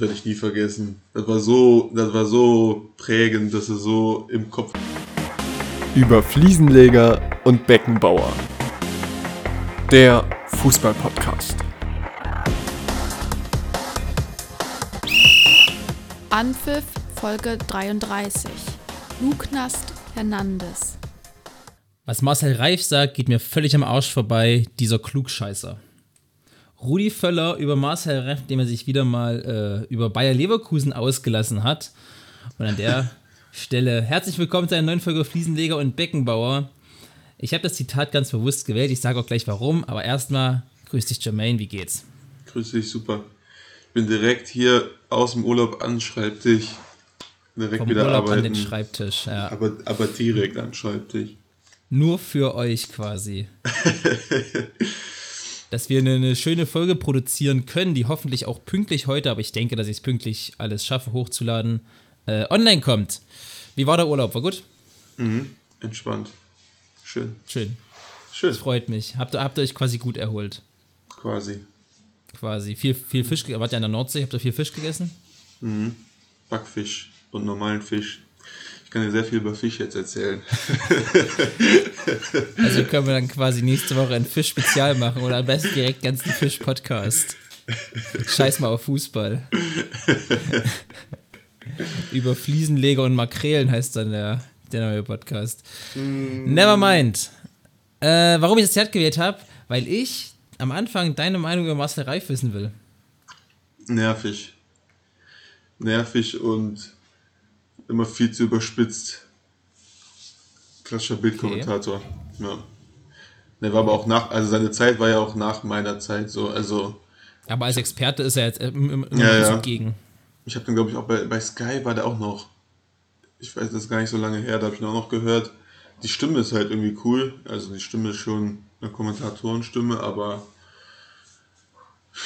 Werde ich nie vergessen. Das war so, das war so prägend, dass es so im Kopf. Über Fliesenleger und Beckenbauer. Der Fußballpodcast. Anpfiff Folge 33. Luknast Hernandez. Was Marcel Reif sagt, geht mir völlig am Arsch vorbei, dieser Klugscheißer. Rudi Völler über Marcel Reff, dem er sich wieder mal äh, über Bayer Leverkusen ausgelassen hat. Und an der Stelle herzlich willkommen zu einer neuen Folge Fliesenleger und Beckenbauer. Ich habe das Zitat ganz bewusst gewählt, ich sage auch gleich warum, aber erstmal grüß dich Jermaine, wie geht's? Grüß dich, super. Ich bin direkt hier aus dem Urlaub an Schreibtisch. Direkt Vom wieder Urlaub arbeiten. an den Schreibtisch, ja. aber, aber direkt am Schreibtisch. Nur für euch quasi. dass wir eine, eine, schöne Folge produzieren können, die hoffentlich auch pünktlich heute, aber ich denke, dass ich es pünktlich alles schaffe, hochzuladen, äh, online kommt. Wie war der Urlaub? War gut? Mhm. Entspannt. Schön. Schön. Schön. Das freut mich. Habt ihr, habt ihr euch quasi gut erholt? Quasi. Quasi. Viel, viel Fisch, wart ihr an der Nordsee? Habt ihr viel Fisch gegessen? Mhm. Backfisch und normalen Fisch. Ich kann dir sehr viel über Fisch jetzt erzählen. Also können wir dann quasi nächste Woche ein Fisch-Spezial machen oder am besten direkt ganzen Fisch-Podcast. Scheiß mal auf Fußball. über Fliesenleger und Makrelen heißt dann der, der neue Podcast. Mm. Never mind. Äh, warum ich das Zert gewählt habe? Weil ich am Anfang deine Meinung über Marcel Reif wissen will. Nervig. Nervig und immer viel zu überspitzt. Klassischer Bildkommentator. Okay. Ja. Der war aber auch nach, also seine Zeit war ja auch nach meiner Zeit so, also. Aber als Experte ist er jetzt immer ja, ja. so gegen. Ich habe den, glaube ich, auch bei, bei Sky war der auch noch. Ich weiß, das ist gar nicht so lange her, da habe ich ihn auch noch gehört. Die Stimme ist halt irgendwie cool. Also die Stimme ist schon eine Kommentatorenstimme, aber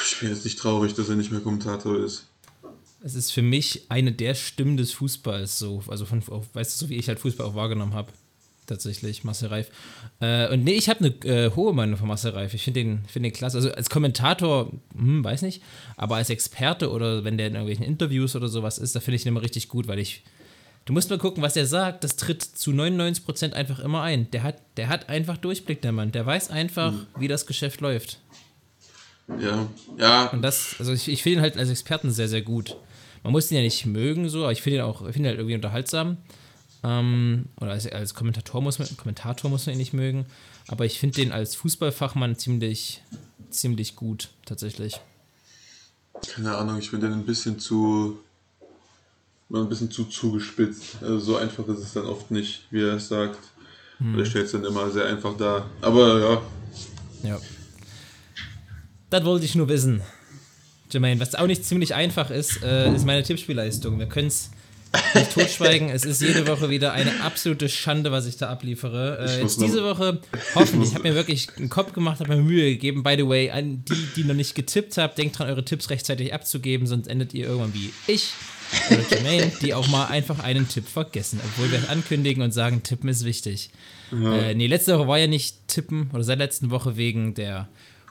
ich bin jetzt nicht traurig, dass er nicht mehr Kommentator ist. Es ist für mich eine der Stimmen des Fußballs, so, also von, weißt du, so wie ich halt Fußball auch wahrgenommen habe. Tatsächlich, Marcel Reif. Äh, und nee, ich habe eine äh, hohe Meinung von Marcel Reif. Ich finde den, find den klasse. Also als Kommentator, hm, weiß nicht, aber als Experte oder wenn der in irgendwelchen Interviews oder sowas ist, da finde ich ihn immer richtig gut, weil ich. Du musst mal gucken, was er sagt, das tritt zu 99% einfach immer ein. Der hat, der hat einfach Durchblick, der Mann. Der weiß einfach, mhm. wie das Geschäft läuft. Ja, ja. Und das, also ich, ich finde ihn halt als Experten sehr, sehr gut. Man muss ihn ja nicht mögen, so, aber ich finde ihn auch, finde ihn halt irgendwie unterhaltsam. Ähm, oder als, als, Kommentator, muss man, Kommentator muss man ihn nicht mögen. Aber ich finde den als Fußballfachmann ziemlich, ziemlich gut, tatsächlich. Keine Ahnung, ich finde den ein bisschen zu. ein bisschen zu zugespitzt. Also so einfach ist es dann oft nicht, wie er es sagt. Hm. Er stellt es dann immer sehr einfach dar. Aber ja. Ja. Das wollte ich nur wissen. Jermaine, was auch nicht ziemlich einfach ist, äh, ist meine Tippspielleistung. Wir können es nicht totschweigen. Es ist jede Woche wieder eine absolute Schande, was ich da abliefere. Äh, jetzt diese Woche hoffentlich. Ich habe mir wirklich einen Kopf gemacht, habe mir Mühe gegeben. By the way, an die, die noch nicht getippt habt, denkt dran, eure Tipps rechtzeitig abzugeben, sonst endet ihr irgendwann wie ich oder Jermaine, die auch mal einfach einen Tipp vergessen. Obwohl wir es ankündigen und sagen, Tippen ist wichtig. Ja. Äh, nee, letzte Woche war ja nicht Tippen oder seit letzten Woche wegen der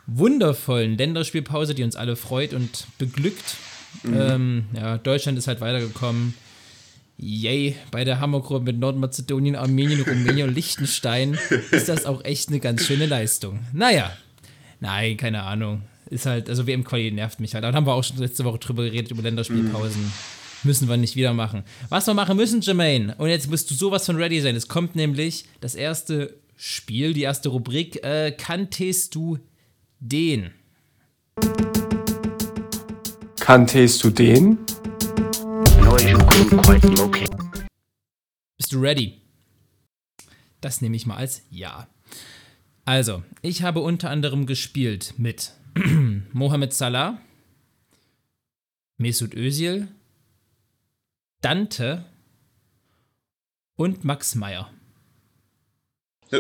wundervollen Länderspielpause, die uns alle freut und beglückt. Mhm. Ähm, ja, Deutschland ist halt weitergekommen. Yay, bei der Hammergruppe mit Nordmazedonien, Armenien, Rumänien und Liechtenstein ist das auch echt eine ganz schöne Leistung. Naja, nein, keine Ahnung. Ist halt, also WM-Quali nervt mich halt. Da haben wir auch schon letzte Woche drüber geredet, über Länderspielpausen. Mhm. Müssen wir nicht wieder machen. Was wir machen müssen, Jermaine, und jetzt musst du sowas von ready sein. Es kommt nämlich das erste Spiel, die erste Rubrik. Äh, kanntest du den? Kanntest du den? Bist du ready? Das nehme ich mal als Ja. Also, ich habe unter anderem gespielt mit Mohamed Salah, Mesut Özil, Dante und Max Meyer. Ja.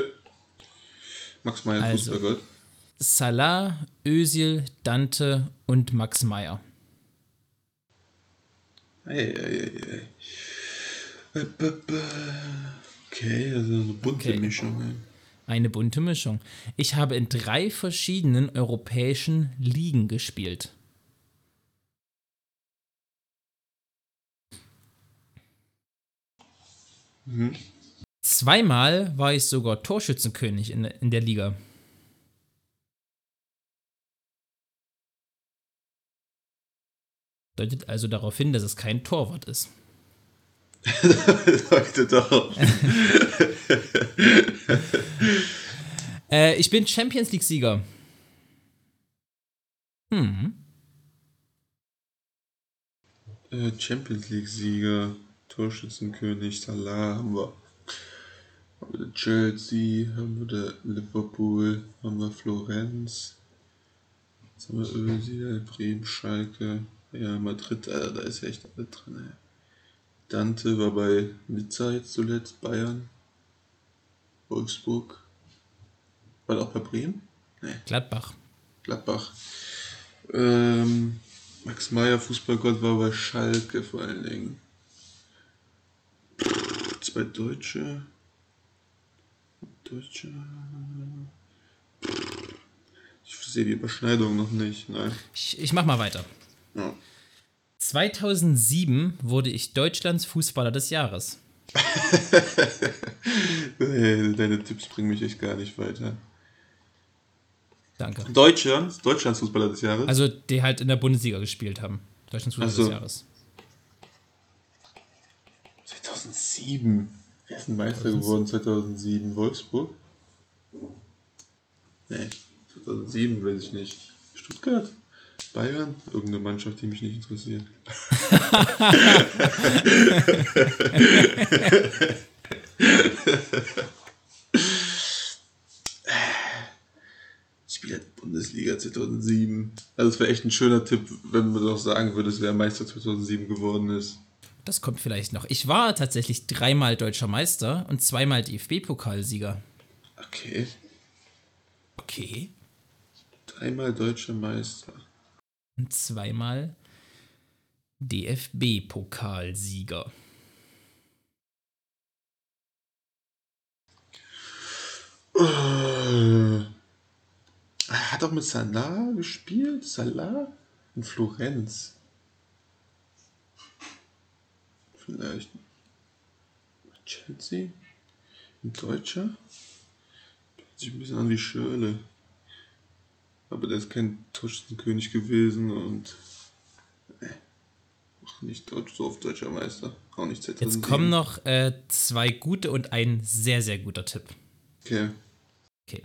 Max Meyer, also, Fußballgott. Salah, Özil, Dante und Max Meyer. Hey, hey, hey. Okay, also eine bunte okay. Mischung. Eine bunte Mischung. Ich habe in drei verschiedenen europäischen Ligen gespielt. Mhm. Zweimal war ich sogar Torschützenkönig in, in der Liga. Deutet also darauf hin, dass es kein Torwart ist. Leute doch. Äh, ich bin Champions League-Sieger. Hm. Äh, Champions League-Sieger, Torschützenkönig, Salah haben wir. Haben wir Chelsea, haben wir der Liverpool, haben wir Florenz. Jetzt haben wir Özil, Bremen, Schalke, ja, Madrid, Alter, da ist ja echt alles drin, ey. Dante war bei Nizza jetzt zuletzt, Bayern, Wolfsburg. War der auch bei Bremen? Gladbach. Gladbach. Ähm, Max Meyer, Fußballgott, war bei Schalke vor allen Dingen. Zwei Deutsche. Deutsche. Ich sehe die Überschneidung noch nicht. Nein. Ich, ich mach mal weiter. Ja. 2007 wurde ich Deutschlands Fußballer des Jahres. Deine Tipps bringen mich echt gar nicht weiter. Danke. Deutschland, Deutschlands Fußballer des Jahres. Also, die halt in der Bundesliga gespielt haben. Deutschlands Fußballer so. des Jahres. 2007. Wer ist denn Meister geworden 2007? Wolfsburg? Nee, 2007 weiß ich nicht. Stuttgart? Bayern? Irgendeine Mannschaft, die mich nicht interessiert. Spieler der Bundesliga 2007. Also es wäre echt ein schöner Tipp, wenn man doch sagen würde, wer Meister 2007 geworden ist. Das kommt vielleicht noch. Ich war tatsächlich dreimal deutscher Meister und zweimal DFB-Pokalsieger. Okay, Okay. dreimal deutscher Meister. Zweimal DFB-Pokalsieger. Äh, er hat auch mit Salah gespielt. Salah in Florenz. Vielleicht. Chelsea? Ein Deutscher? Hört sich ein bisschen an wie Schirle. Aber der ist kein Torschützenkönig gewesen und. Nee. Auch nicht Deutsch, so oft deutscher Meister. Auch nicht 2007. Jetzt kommen noch äh, zwei gute und ein sehr, sehr guter Tipp. Okay. Okay.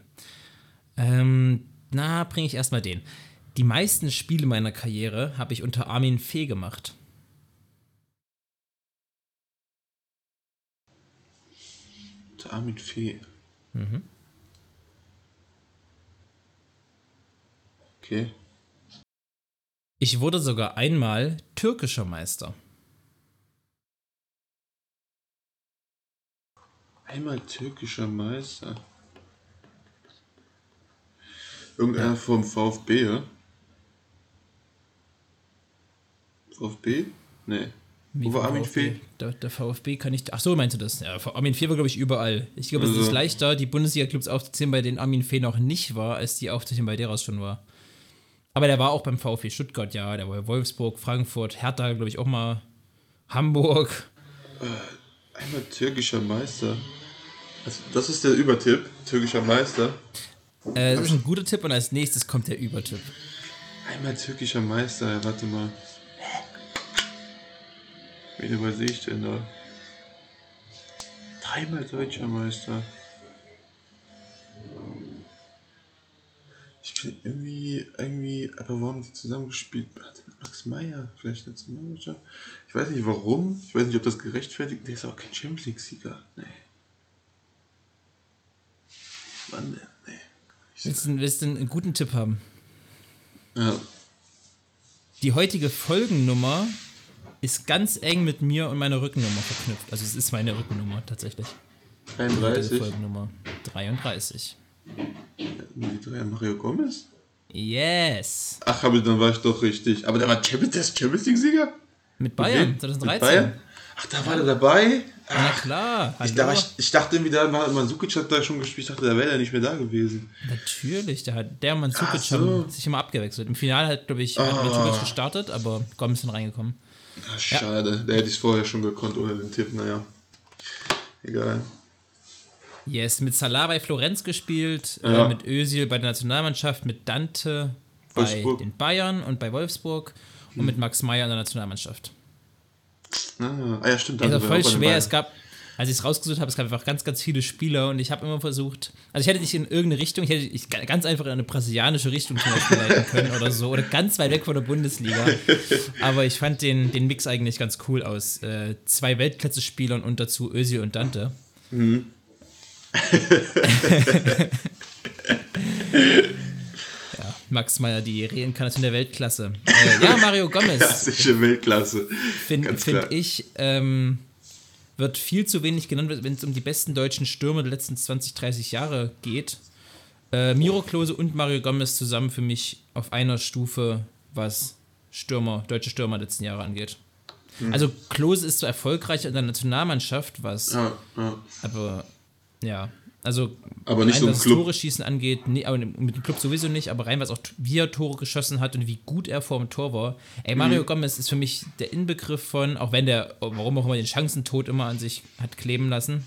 Ähm, na, bringe ich erstmal den. Die meisten Spiele meiner Karriere habe ich unter Armin Fee gemacht. Der Armin Fee. Mhm. Okay. Ich wurde sogar einmal türkischer Meister. Einmal türkischer Meister. Irgendeiner vom VfB, ja? VfB? Nee. Wo war Armin? Fee? Der, der VfB kann ich. Ach so, meinst du das? Ja, Armin Fee war, glaube ich, überall. Ich glaube, es Also- ist leichter, die Bundesliga-Clubs aufzuzählen, bei denen Armin Fee noch nicht war, als die aufzuzählen, bei der er schon war. Aber der war auch beim VfB Stuttgart, ja. Der war bei Wolfsburg, Frankfurt, Hertha, glaube ich, auch mal. Hamburg. Einmal türkischer Meister. Also, das ist der Übertipp. Türkischer Meister. Äh, das ist ein guter Tipp und als nächstes kommt der Übertipp. Einmal türkischer Meister, ja, warte mal. Wen übersehe ich denn da? Dreimal deutscher Meister. Ich bin irgendwie, irgendwie, aber warum die zusammengespielt? Hat Max Meyer vielleicht Nationalmannschaft? Ich weiß nicht warum, ich weiß nicht, ob das gerechtfertigt Der ist auch kein Champions League-Sieger. Nee. Wann denn? Nee. Willst du, willst du einen guten Tipp haben? ja, Die heutige Folgennummer ist ganz eng mit mir und meiner Rückennummer verknüpft. Also es ist meine Rückennummer tatsächlich. Die heutige 33. Folgennummer 33. Mario Gomez? Yes. Ach, aber dann war ich doch richtig. Aber der war Champions, Champions League Sieger? Mit Bayern, Mit 2013. Bayern? Ach, da war der dabei? Na klar. Ich, da, ich, ich dachte irgendwie, da war Mansukic hat da schon gespielt. Ich dachte, da wäre er nicht mehr da gewesen. Natürlich, der, hat, der Ach so. haben sich immer abgewechselt. Im Finale hat, glaube ich, hat Ah. Gestartet, aber Gomez ist dann reingekommen. Ach, schade. Da hätte ich es vorher schon gekonnt ohne den Tipp. Naja. egal. Yes, mit Salah bei Florenz gespielt, Ja. äh, mit Özil bei der Nationalmannschaft, mit Dante bei Wolfsburg. den Bayern und bei Wolfsburg und mit Max Meyer in der Nationalmannschaft. Ah, ah ja, stimmt. Also voll schwer. Es gab, als ich es rausgesucht habe, es gab einfach ganz, ganz viele Spieler und ich habe immer versucht, also ich hätte nicht in irgendeine Richtung, ich hätte ich ganz einfach in eine brasilianische Richtung zum Beispiel leiten können oder so oder ganz weit weg von der Bundesliga. Aber ich fand den, den Mix eigentlich ganz cool aus. Äh, zwei Weltklasse-Spielern und dazu Özil und Dante. ja, Max Meyer, die Reinkarnation der Weltklasse. Äh, ja, Mario Gomez Klassische Weltklasse. finde find ich, ähm, wird viel zu wenig genannt, wenn es um die besten deutschen Stürmer der letzten 20, 30 Jahre geht. Äh, Miro Klose und Mario Gomez zusammen für mich auf einer Stufe, was Stürmer, deutsche Stürmer der letzten Jahre angeht. Also Klose ist so erfolgreich in der Nationalmannschaft, was Ja, ja. aber ja, also Aber nicht rein, was Club. Tore schießen angeht, nee, aber mit dem Club sowieso nicht, aber rein was auch wie er Tore geschossen hat und wie gut er vor dem Tor war. Ey, Mario Mhm. Gomez ist für mich der Inbegriff von, auch wenn der, warum auch immer den Chancentod immer an sich hat kleben lassen.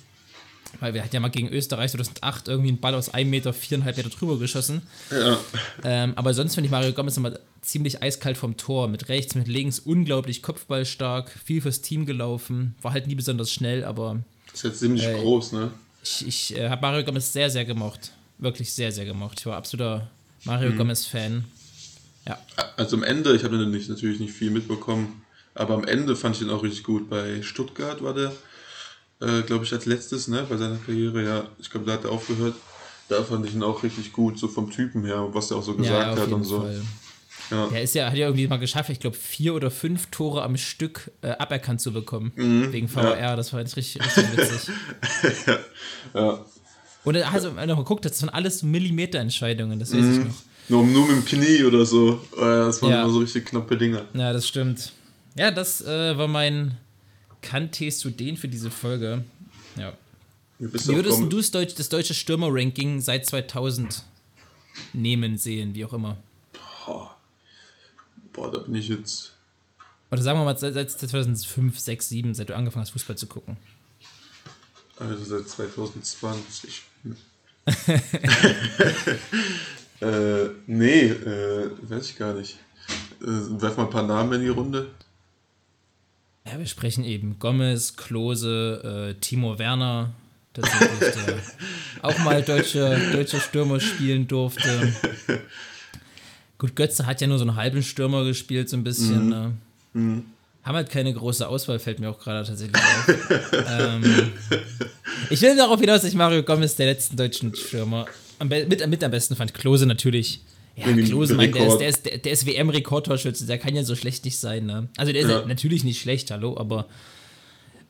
Weil wir hatten ja mal gegen Österreich 2008 irgendwie einen Ball aus einem Meter, viereinhalb Meter drüber geschossen. ja. Ähm, aber sonst finde ich Mario Gomez immer ziemlich eiskalt vom Tor. Mit rechts, mit links, unglaublich kopfballstark, viel fürs Team gelaufen. War halt nie besonders schnell, aber Ist jetzt ziemlich Ey. groß, ne? Ich, ich äh, habe Mario Gomez sehr, sehr gemocht. Wirklich sehr, sehr gemocht. Ich war absoluter Mario Gomez-Fan. Ja. Also am Ende, ich habe natürlich nicht viel mitbekommen, aber am Ende fand ich ihn auch richtig gut. Bei Stuttgart war der, äh, glaube ich, als letztes, ne, bei seiner Karriere, ja, ich glaube, da hat er aufgehört. Da fand ich ihn auch richtig gut, so vom Typen her, was er auch so gesagt hat und so. Ja. Er ist ja, hat ja irgendwie mal geschafft, ich glaube, vier oder fünf Tore am Stück äh, aberkannt zu bekommen. Mhm. Wegen VR. Das war jetzt richtig, richtig witzig. ja. Und hat also, wenn man noch geguckt, das waren alles Millimeterentscheidungen, das weiß Mhm. ich noch. Nur, nur mit dem Knie oder so. Äh, Das waren Ja. immer so richtig knappe Dinger. Ja, das stimmt. Ja, das äh, war mein Kanntest du den für diese Folge. Ja. Wie du würdest du das, Deutsch, das deutsche Stürmer-Ranking seit 2000 nehmen, sehen, wie auch immer? Boah, da bin ich jetzt. Oder sagen wir mal seit, seit 2005, 6, 7, seit du angefangen hast, Fußball zu gucken. Also seit 2020. äh, nee, äh, weiß ich gar nicht. Äh, werf mal ein paar Namen in die Runde. Ja, wir sprechen eben Gomez, Klose, äh, Timo Werner, tatsächlich, der auch mal deutscher deutsche Stürmer spielen durfte. Gut, Götze hat ja nur so einen halben Stürmer gespielt, so ein bisschen. Ne? Haben halt keine große Auswahl, fällt mir auch gerade tatsächlich auf. ähm, ich will darauf hinaus, dass ich Mario Gomez der letzten deutschen Stürmer am mit, mit am besten fand. Klose natürlich. Ja, Klose, mein, der ist, der ist, der, der ist WM-Rekordtorschütze, der kann ja so schlecht nicht sein. Ne? Also der ist ja. natürlich nicht schlecht, hallo, aber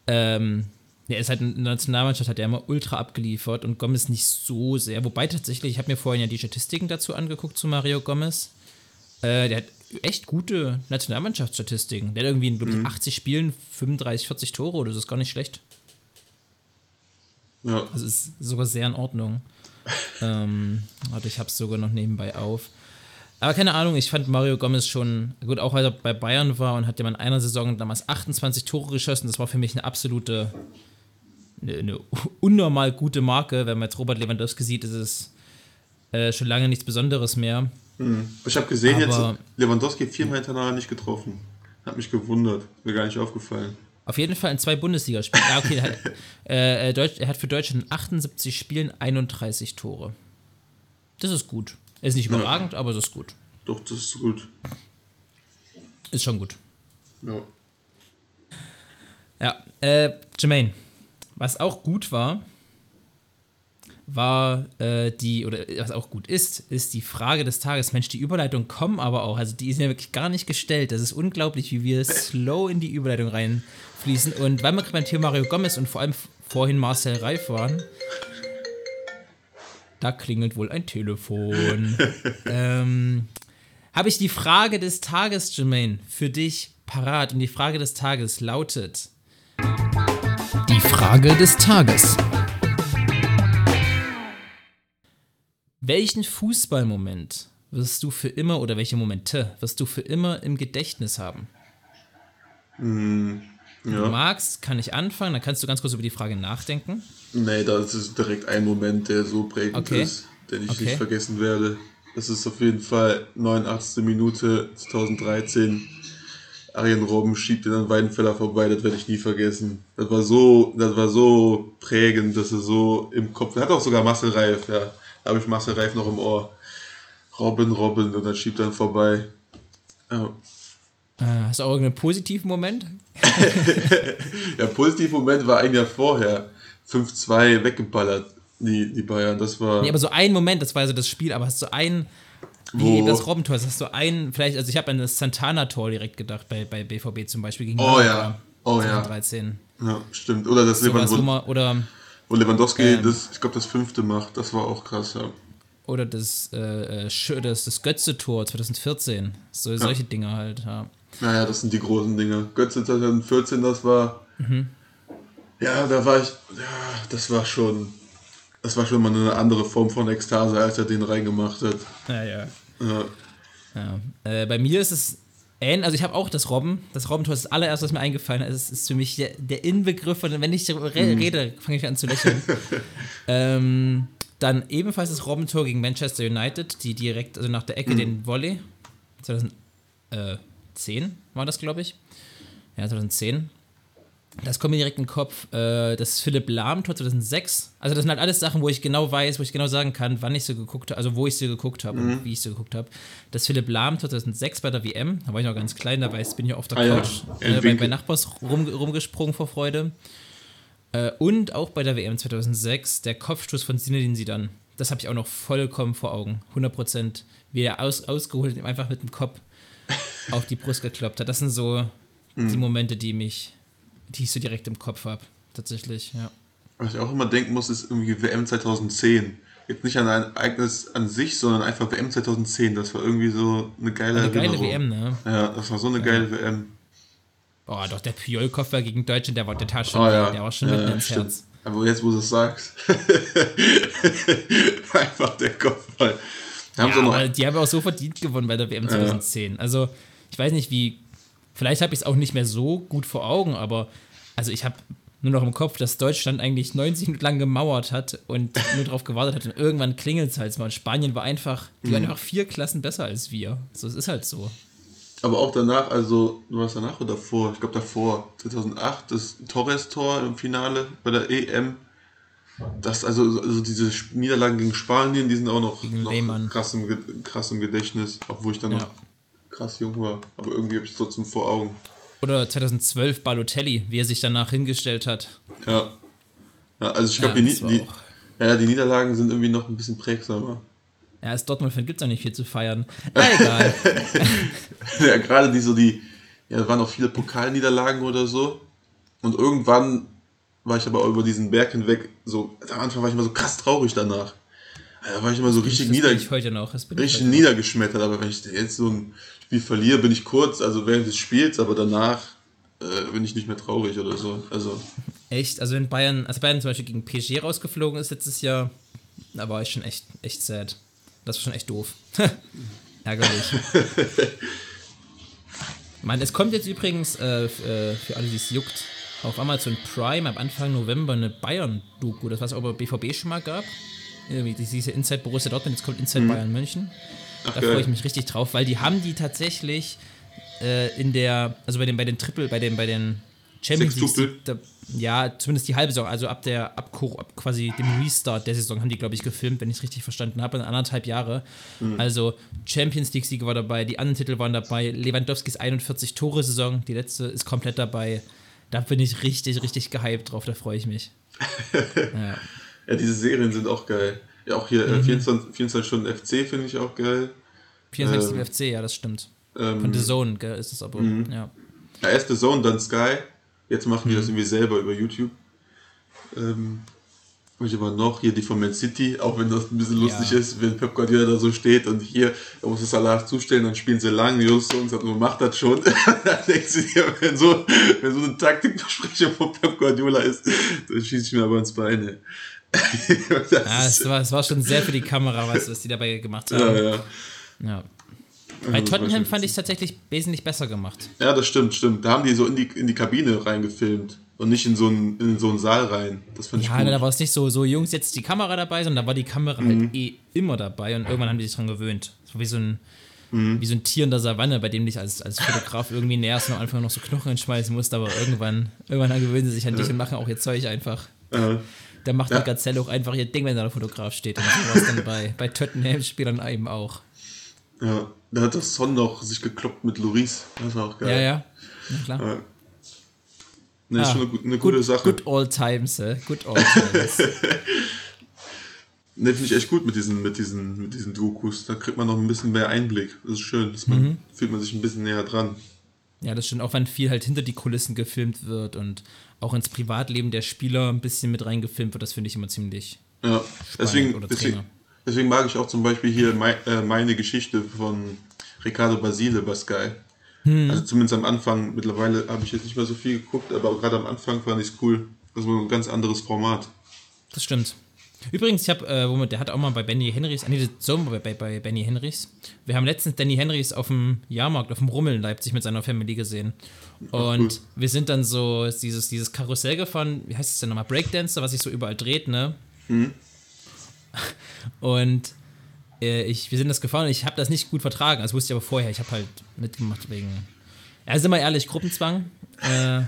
ähm, der ist halt in der Nationalmannschaft, hat er immer ultra abgeliefert und Gomez nicht so sehr. Wobei tatsächlich, ich habe mir vorhin ja die Statistiken dazu angeguckt zu Mario Gomez. Äh, der hat echt gute Nationalmannschaftsstatistiken. Der hat irgendwie in ich, 80 Spielen 35, 40 Tore oder so, das ist gar nicht schlecht. Ja. Das ist sogar sehr in Ordnung. ähm, warte, ich habe es sogar noch nebenbei auf. Aber keine Ahnung, ich fand Mario Gomez schon, gut, auch weil er bei Bayern war und hat ja in einer Saison damals 28 Tore geschossen. Das war für mich eine absolute, eine, eine unnormal gute Marke. Wenn man jetzt Robert Lewandowski sieht, ist es äh, schon lange nichts Besonderes mehr. Ich habe gesehen Aber- jetzt, Lewandowski viermal hintereinander nicht getroffen. Hat mich gewundert. Mir gar nicht aufgefallen. Auf jeden Fall in zwei Bundesligaspielen. Ja, okay, er hat, äh, äh, Deutsch, er hat für Deutschland in 78 Spielen 31 Tore. Das ist gut. Ist nicht überragend, aber das ist gut. Doch, das ist gut. Ist schon gut. Ja. Ja, äh, Jermaine, was auch gut war, war äh, die, oder was auch gut ist, ist die Frage des Tages. Mensch, die Überleitung kommen aber auch. Also die ist ja wirklich gar nicht gestellt. Das ist unglaublich, wie wir slow in die Überleitung reinfließen. Und weil wir gerade beim Thema Mario Gomez und vor allem vorhin Marcel Reif waren, da klingelt wohl ein Telefon. ähm, habe ich die Frage des Tages, Jermaine, für dich parat. Und die Frage des Tages lautet: Die Frage des Tages. Welchen Fußballmoment wirst du für immer oder welche Momente wirst du für immer im Gedächtnis haben? du Ja. magst, kann ich anfangen, dann kannst du ganz kurz über die Frage nachdenken. Nee, das ist direkt ein Moment, der so prägend Okay. ist, den ich Okay. nicht vergessen werde. Das ist auf jeden Fall 89. Minute 2013. Arjen Robben schiebt den an Weidenfeller vorbei, das werde ich nie vergessen. Das war so, das war so prägend, dass er so im Kopf. Er hat auch sogar Marcel Reif, ja. Habe ich Marcel Reif noch im Ohr. Robben, Robben und dann schiebt er vorbei. Ja. Äh, hast du auch irgendeinen positiven Moment? Der positive Moment war ein Jahr vorher. 5-2 weggeballert, die, die Bayern. Das war. Nee, aber so ein Moment, das war so das Spiel, aber hast du einen, wie das Robbentor, hast du einen, vielleicht, also ich habe an das Santana-Tor direkt gedacht, bei, bei BVB zum Beispiel gegen Oh ja. Malaga Oh ja. 2013. Ja, stimmt. Oder das Sowas, wo Lewand man, oder, wo Lewandowski Ähm. das, ich glaube, das fünfte macht. Das war auch krass, ja. oder das, äh, äh, das, das Götze-Tor 2014. So, solche Dinge halt, ja. Naja, das sind die großen Dinge. Götze 2014, das war. Mhm. Ja, da war ich. Ja, das war schon. Das war schon mal eine andere Form von Ekstase, als er den reingemacht hat. Ja, ja. Ja. Ja. Äh, bei mir ist es ähnlich, also ich habe auch das Robben. Das Robbentor ist das allererste, was mir eingefallen ist. Es ist für mich der, der Inbegriff von, wenn ich re rede, fange ich an zu lächeln. ähm, dann ebenfalls das Robbentor gegen Manchester United, die direkt, also nach der Ecke den Volley. 2010 war das, glaube ich. Ja, 2010. Das kommt mir direkt in den Kopf. Äh, das Philipp Lahm-Tor 2006. Also, das sind halt alles Sachen, wo ich genau weiß, wo ich genau sagen kann, wann ich sie geguckt habe, also wo ich sie geguckt habe und wie ich sie geguckt habe. Das Philipp Lahm-Tor 2006 bei der WM. Da war ich noch ganz klein, da weiß, bin ich auf der Ah ja, Couch in äh, bei, bei Nachbars rum, rumgesprungen vor Freude. Äh, und auch bei der WM 2006 der Kopfstoß von Zinedine Zidane. Das habe ich auch noch vollkommen vor Augen. 100%. Wie er aus, ausgeholt und ihm einfach mit dem Kopf auf die Brust gekloppt hat. Das sind so die Momente, die mich, die ich so direkt im Kopf habe. Tatsächlich, ja. Was ich auch immer denken muss, ist irgendwie WM 2010. Jetzt nicht an ein Ereignis an sich, sondern einfach WM 2010. Das war irgendwie so eine geile Eine geile Erinnerung. WM, ne? Ja, das war so eine geile WM. Boah, doch, der Puyol-Koffer gegen Deutschland, der war der Tasche, Oh ja. der war schon ja, mitten ja, ins stimmt. Herz. Aber jetzt, wo du es sagst, einfach der Kopfball. Da haben Ja, noch, die haben auch so verdient gewonnen bei der WM 2010. Also, ich weiß nicht, wie. Vielleicht habe ich es auch nicht mehr so gut vor Augen, aber also ich habe nur noch im Kopf, dass Deutschland eigentlich 90 Minuten lang gemauert hat und nur darauf gewartet hat und irgendwann klingelt es halt mal. Und Spanien war einfach, die Mhm. waren einfach vier Klassen besser als wir. So, es ist halt so. aber auch danach, also, du warst danach oder davor? Ich glaube davor, 2008, das Torres-Tor im Finale bei der EM. Das, also, also diese Niederlagen gegen Spanien, die sind auch noch, noch krass, im, krass im Gedächtnis, obwohl ich dann Ja. noch krass jung war. Aber irgendwie habe ich es trotzdem vor Augen. Oder 2012 Balotelli, wie er sich danach hingestellt hat. Ja. ja also ich Ja, glaube, die, war die, auch- ja, die Niederlagen sind irgendwie noch ein bisschen prägsamer. Ja, als Dortmund-Fan gibt es auch nicht viel zu feiern. Na, egal. ja, gerade die so die, ja, da waren auch viele Pokalniederlagen oder so. Und irgendwann war ich aber auch über diesen Berg hinweg, so, am Anfang war ich immer so krass traurig danach. Da war ich immer so richtig, das nieder, ich heute noch. Das richtig niedergeschmettert. Aber wenn ich jetzt so ein Spiel verliere, bin ich kurz, also während des Spiels, aber danach äh, bin ich nicht mehr traurig oder so. Also, Echt? Also wenn Bayern, als Bayern zum Beispiel gegen PSG rausgeflogen ist letztes Jahr, da war ich schon echt, echt sad. Das war schon echt doof. Ärgerlich. Mann, es kommt jetzt übrigens äh, äh, für alle, die es juckt, auf Amazon Prime am Anfang November eine Bayern-Doku, das was es auch bei BVB schon mal gab. Irgendwie diese Inside Borussia Dortmund, jetzt kommt Inside Bayern München. ach Da freue ich mich richtig drauf, weil die haben die tatsächlich äh, in der, also bei den, bei den Triple, bei den, bei den Champions League, da, ja, zumindest die halbe Saison, also ab der, ab, ab quasi dem Restart der Saison haben die, glaube ich, gefilmt, wenn ich es richtig verstanden habe, in anderthalb Jahre. Also Champions League-Siege war dabei, die anderen Titel waren dabei, Lewandowskis 41 Tore-Saison, die letzte ist komplett dabei. Da bin ich richtig, richtig gehypt drauf, da freue ich mich. ja. Ja, diese Serien sind auch geil. Ja, auch hier Mhm. äh, 24, 24 Stunden FC finde ich auch geil. 24 Ähm, FC, ja, das stimmt. Ähm, Von The Zone, gell, ist es aber, Mhm. ja. Ja, erst The Zone, dann Sky. Jetzt machen die Mhm. das irgendwie selber über YouTube. Ähm, ich aber noch hier die von Man City, auch wenn das ein bisschen lustig Ja. ist, wenn Pep Guardiola da so steht und hier, er muss es Salah zustellen, dann spielen sie lang, Just und sagt, man macht das schon. dann denkst du dir, wenn so, wenn so eine Taktikbesprechung von Pep Guardiola ist, dann schieße ich mir aber ins Bein. ey. Das Ja, es war, es war schon sehr für die Kamera, was, was die dabei gemacht haben. ja, ja. Ja. Bei das war Tottenham fand ich es tatsächlich wesentlich besser gemacht. Ja, das stimmt, stimmt. Da haben die so in die, in die Kabine reingefilmt und nicht in so einen, in so einen Saal rein. Das fand ich Ja, gut. da war es nicht so, so Jungs, jetzt die Kamera dabei, sondern da war die Kamera Mhm. halt eh immer dabei und irgendwann haben die sich dran gewöhnt. War wie so ein, Mhm. wie so ein Tier in der Savanne, bei dem dich als, als Fotograf irgendwie näherst und am Anfang noch so Knochen entschmeißen musst, aber irgendwann, irgendwann gewöhnen sie sich an dich und machen auch ihr Zeug einfach. äh, Da macht Ja. die Gazelle auch einfach ihr Ding, wenn da der Fotograf steht. Und so war es dann bei, bei Tottenham-Spielern eben auch. ja, da hat das Son noch sich gekloppt mit Loris. Das war auch geil. Ja, ja. Na klar. Ja. Ne, ist Ah, schon eine, eine gute Good, Sache. good old times, äh. Good old times. Ne, finde ich echt gut mit diesen, mit diesen, mit diesen Dokus. Da kriegt man noch ein bisschen mehr Einblick. Das ist schön. Man, Mhm. Fühlt man sich ein bisschen näher dran. Ja, das stimmt. Auch wenn viel halt hinter die Kulissen gefilmt wird und auch ins Privatleben der Spieler ein bisschen mit reingefilmt wird, das finde ich immer ziemlich. Ja, deswegen, oder deswegen, deswegen mag ich auch zum Beispiel hier mei, äh, meine Geschichte von Ricardo Basile bei Sky. Hm. Also zumindest am Anfang, mittlerweile habe ich jetzt nicht mehr so viel geguckt, aber gerade am Anfang fand ich es cool. Das war ein ganz anderes Format. Das stimmt. Übrigens, ich habe, äh, womit, der hat auch mal bei Benny Henrys, ah, nee, so bei, bei, bei Benny Henrys. Wir haben letztens Danny Henrys auf dem Jahrmarkt, auf dem Rummel in Leipzig mit seiner Family gesehen. Und wir sind dann so dieses, dieses Karussell gefahren, wie heißt es denn nochmal? Breakdancer, was sich so überall dreht, ne? Und äh, ich, wir sind das gefahren und ich habe das nicht gut vertragen. Das wusste ich aber vorher. Ich habe halt mitgemacht wegen. Ja, sind wir ehrlich, Gruppenzwang. Äh,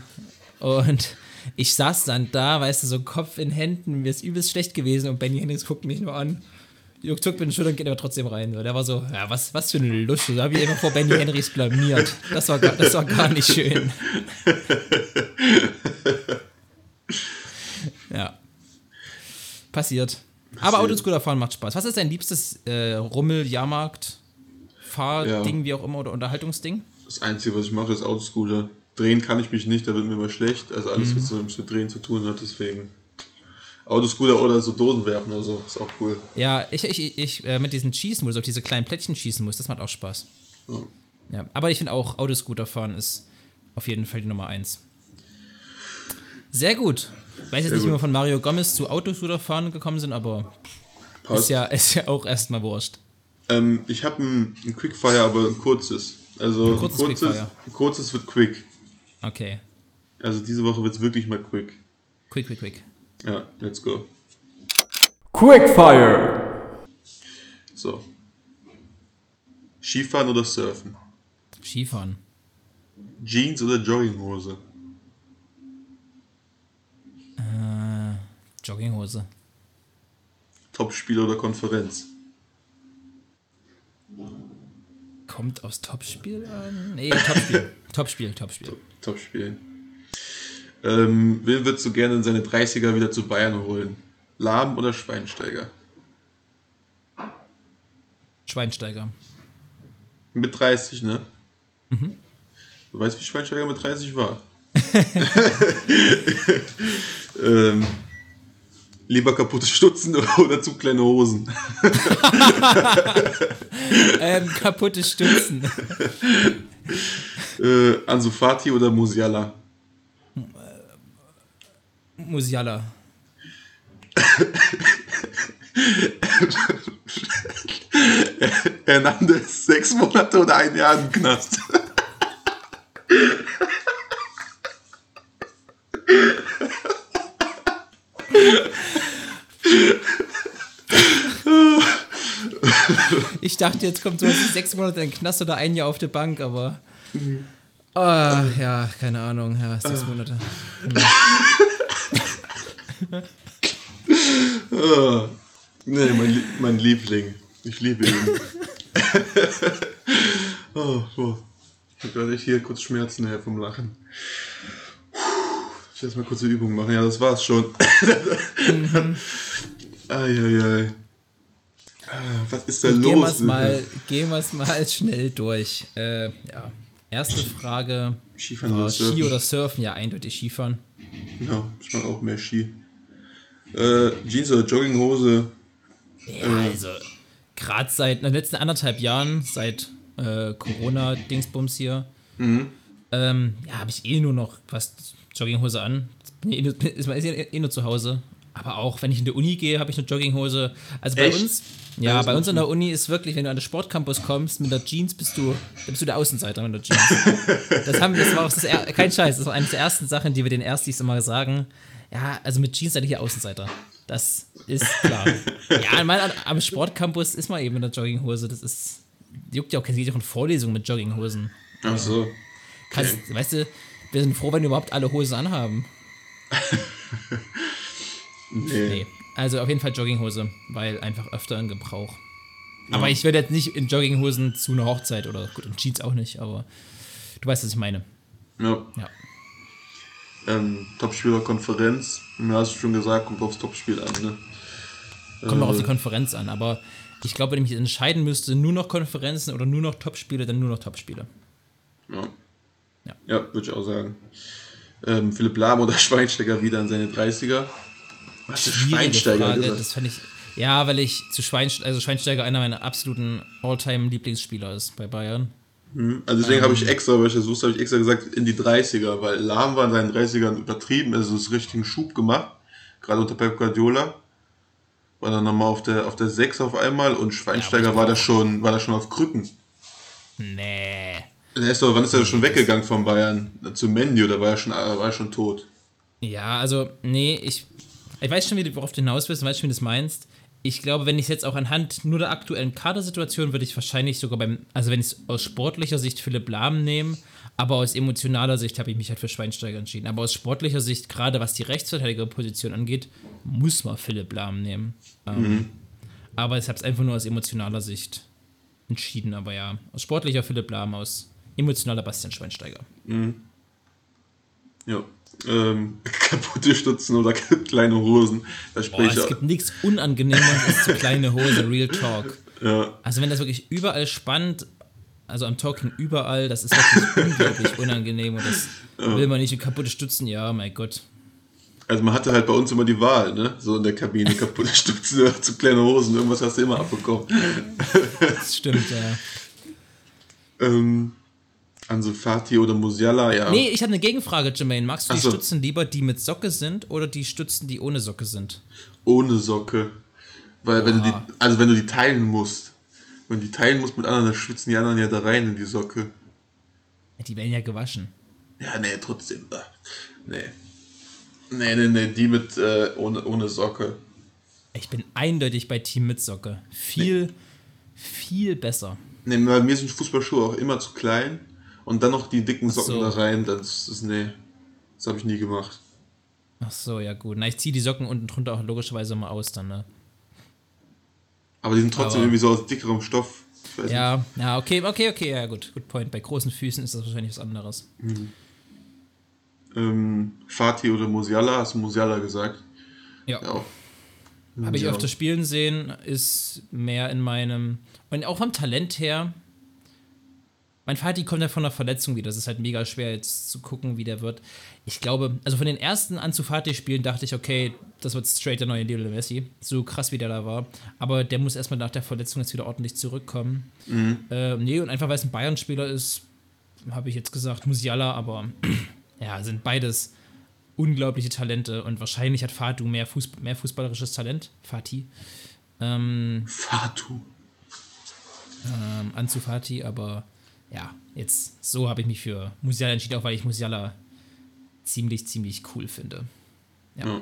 und ich saß dann da, weißt du, so Kopf in Händen, mir ist übelst schlecht gewesen und Benny Hendricks guckt mich nur an. Juckt zuckt mit den Schultern, geht aber trotzdem rein. So, Der war so, ja, was, was für eine Lust. Da habe ich einfach vor Benny Hendricks blamiert. Das war, gar, das war gar nicht schön. ja. Passiert. Aber Autoscooter fahren macht Spaß. Was ist dein liebstes äh, Rummel, Jahrmarkt, Fahrding, Ja. wie auch immer, oder Unterhaltungsding? Das Einzige, was ich mache, ist Autoscooter. Drehen kann ich mich nicht, da wird mir immer schlecht. Also alles, Mhm. was so mit Drehen zu tun hat, deswegen. Autoscooter oder so Dosen werfen oder so, ist auch cool. Ja, ich, ich, ich äh, mit diesen schießen muss, auf diese kleinen Plättchen schießen muss, das macht auch Spaß. Ja. Ja, aber ich finde auch, Autoscooter fahren ist auf jeden Fall die Nummer eins. Sehr gut. Ich weiß jetzt Sehr nicht, wie gut. wir von Mario Gomez zu Autoscooter fahren gekommen sind, aber Passt. ist ja, ist ja auch erstmal wurscht. Ähm, ich habe ein, ein Quickfire, aber ein kurzes. Also ein kurzes kurzes, Quickfire. ein kurzes wird quick. Okay. Also diese Woche wird es wirklich mal quick. Quick, quick, quick. Ja, let's go. Quickfire. So. Skifahren oder Surfen? Skifahren. Jeans oder Jogginghose? Jogginghose. Topspiel oder Konferenz? Kommt aus Topspiel an? Nee, Topspiel. Topspiel, Topspiel. Topspiel. Ähm, wen würdest du gerne in seine 30er wieder zu Bayern holen? Lahm oder Schweinsteiger? Schweinsteiger. Mit 30, ne? Du weißt, wie Schweinsteiger mit 30 war. ähm, lieber kaputte Stutzen oder zu kleine Hosen? ähm, kaputte Stützen. Äh, Ansu Fati oder Musiala? Musiala. Hernandez, sechs Monate oder ein Jahr im Knast? Ich dachte, jetzt kommt sowas wie sechs Monate in den Knast oder ein Jahr auf der Bank, aber. Ah, ja, keine Ahnung. Ja, sechs Monate. Ah, nee, mein, mein Liebling. Ich liebe ihn. oh, oh. Ich habe gerade echt hier kurz Schmerzen her vom Lachen. Ich erstmal kurze Übung machen. Ja, das war's schon. Eieiei. Ah, Was ist da Gehen wir los? es mal, mal schnell durch. Äh, ja. Erste Frage: Skifahren oder Surfen? Ski oder Surfen? Ja, eindeutig Skifahren. Ja, ich mache auch mehr Ski. Äh, Jeans oder Jogginghose? Ja, also, gerade seit den letzten anderthalb Jahren, seit äh, Corona-Dingsbums hier, Mhm. ähm, ja, habe ich eh nur noch was Jogginghose an. Bin eh nur- Ist man ist eh nur zu Hause. Aber auch wenn ich in die Uni gehe, habe ich eine Jogginghose. Also bei Echt? uns, Ja, bei uns an der Uni ist wirklich, wenn du an den Sportcampus kommst, mit der Jeans bist du, bist du der Außenseiter mit der Jeans. das, haben, das war auch das, kein Scheiß, das war eine der ersten Sachen, die wir den Erstis immer sagen. Ja, also mit Jeans seid ihr hier Außenseiter. Das ist klar. ja, an, am Sportcampus ist man eben in der Jogginghose. Das ist, juckt ja auch, ja auch in Vorlesungen mit Jogginghosen. Ach so. Kannst, Weißt du, wir sind froh, wenn wir überhaupt alle Hosen anhaben. Nee. Nee. Also auf jeden Fall Jogginghose, weil einfach öfter in Gebrauch. Aber ich werde jetzt nicht in Jogginghosen zu einer Hochzeit oder gut, in Jeans auch nicht, aber du weißt, was ich meine. Ja. Ja. Ähm, Topspielerkonferenz, ja, hast du schon gesagt, kommt aufs Topspiel an, ne? Kommt auch auf die Äh, Konferenz an, aber ich glaube, wenn ich mich entscheiden müsste, nur noch Konferenzen oder nur noch Topspiele, dann nur noch Topspiele. Ja. Ja. Ja, würde ich auch sagen. Ähm, Philipp Lahm oder Schweinsteiger wieder in seine 30er. Was ist Schweinsteiger Frage, gesagt? das fand ich. Ja, weil ich zu Schweinsteiger, also Schweinsteiger einer meiner absoluten All-Time-Lieblingsspieler ist bei Bayern. Also deswegen habe Ähm. ich extra, weil ich das wusste, habe ich extra gesagt in die 30er, weil Lahm war in seinen 30ern übertrieben, also es richtigen Schub gemacht, gerade unter Pep Guardiola. War dann nochmal auf der, auf der 6 auf einmal und Schweinsteiger Ja, war da schon, war da schon auf Krücken. Nee. Der ist doch, wann ist er schon weggegangen von Bayern? Zu Menu, da war er schon, war er schon tot. Ja, also, nee, ich, ich weiß schon, wie du- worauf du hinaus willst, und weiß schon, wie du das meinst. Ich glaube, wenn ich es jetzt auch anhand nur der aktuellen Kadersituation, würde ich wahrscheinlich sogar beim, also wenn ich es aus sportlicher Sicht Philipp Lahm nehme, aber aus emotionaler Sicht habe ich mich halt für Schweinsteiger entschieden. Aber aus sportlicher Sicht, gerade was die Rechtsverteidigerposition angeht, muss man Philipp Lahm nehmen. Ähm, aber ich habe es einfach nur aus emotionaler Sicht entschieden. Aber ja, aus sportlicher Philipp Lahm, aus emotionaler Bastian Schweinsteiger. Ja. Ähm, kaputte Stutzen oder kleine Hosen. Da Boah, es gibt nichts Unangenehmeres als zu kleine Hose, Real Talk. Ja, Also wenn das wirklich überall spannt, also am Talking überall, das ist wirklich unglaublich unangenehm und das will man nicht. Und kaputte Stutzen, ja, mein Gott. also man hatte halt bei uns immer die Wahl, ne? So in der Kabine, kaputte Stutzen oder zu kleine Hosen, irgendwas hast du immer abbekommen. Das stimmt, ja. Ähm, Ansu Fati oder Musiala, ja. Nee, ich habe eine Gegenfrage, Jermaine. Magst du die Ach so. Stutzen lieber, die mit Socke sind oder die Stutzen, die ohne Socke sind? Ohne Socke. Weil wenn du die, also wenn du die teilen musst, wenn du die teilen musst mit anderen, dann schwitzen die anderen ja da rein in die Socke. Die werden ja gewaschen. Ja, nee, trotzdem. Nee. Nee, nee, nee, die mit äh, ohne, ohne Socke. Ich bin eindeutig bei Team mit Socke. Viel, viel besser. Nee, bei mir sind Fußballschuhe auch immer zu klein. Und dann noch die dicken Socken so. da rein, das ist, nee. Das habe ich nie gemacht. Ach so, ja gut. Na, ich ziehe die Socken unten drunter auch logischerweise mal aus dann, ne? Aber die sind trotzdem Aber- irgendwie so aus dickerem Stoff. Weiß nicht. Ja, ja, okay, okay, okay, ja gut, good point. Bei großen Füßen ist das wahrscheinlich was anderes. Ähm, Fatih oder Musiala, hast du Musiala gesagt? Ja. Ja. Habe ich Ja. öfter spielen sehen, ist mehr in meinem. Und auch vom Talent her. Mein Vati kommt ja von einer Verletzung wieder. Das ist halt mega schwer jetzt zu gucken, wie der wird. Ich glaube, also von den ersten Anzufati-Spielen dachte ich, okay, das wird straight der neue Lionel Messi. So krass, wie der da war. Aber der muss erstmal nach der Verletzung jetzt wieder ordentlich zurückkommen. Äh, nee, und einfach weil es ein Bayern-Spieler ist, habe ich jetzt gesagt Musiala, aber ja, sind beides unglaubliche Talente und wahrscheinlich hat Fatu mehr, Fußb mehr fußballerisches Talent. Fatih. Ähm, Fatu. ähm, Ansu Fati, aber ja, jetzt so habe ich mich für Musiala entschieden, auch weil ich Musiala ziemlich, ziemlich cool finde. Ja. Ja.